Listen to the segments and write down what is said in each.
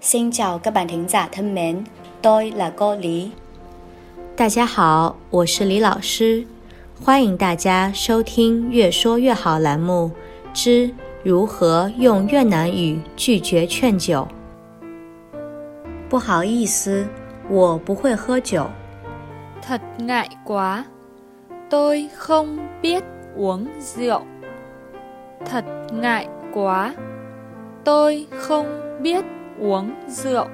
Xin chào các bạn thính giả thân mến, tôi là cô Lý。大家好，我是李老师，欢迎大家收听《越说越好》栏目之如何用越南语拒绝劝酒。不好意思，我不会喝酒。 Thật ngại quá, tôi không biết uống rượu. Thật ngại quá, tôi không biết uống rượu.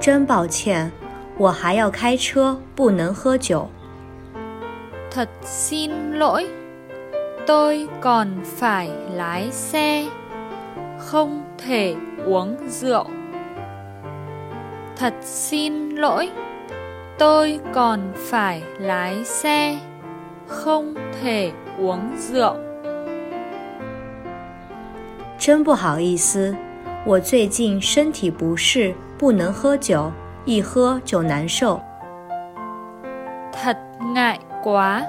真抱歉，我还要开车，不能喝酒。 Thật xin lỗi, tôi còn phải lái xe, không thể uống rượu. Thật xin lỗi, tôi còn phải lái xe, không thể uống rượu. 真不好意思， 我最近身体不适，不能喝酒，一喝就难受。 Thật ngại quá,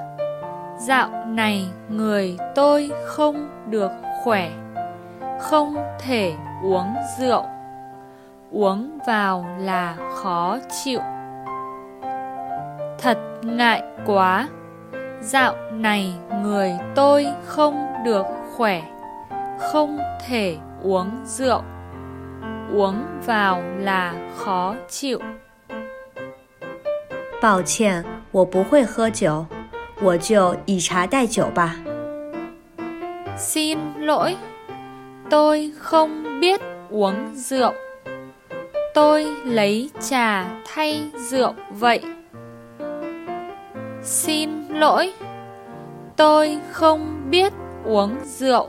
dạo này người tôi không được khỏe, không thể uống rượu. Uống vào là khó chịu. Thật ngại quá, dạo này người tôi không được khỏe, không thể uống rượu. Uống vào là khó chịu. 抱歉，我不会喝酒，我就以茶代酒吧。 Xin lỗi, tôi không biết uống rượu. Tôi lấy trà thay rượu vậy. Xin lỗi, tôi không biết uống rượu.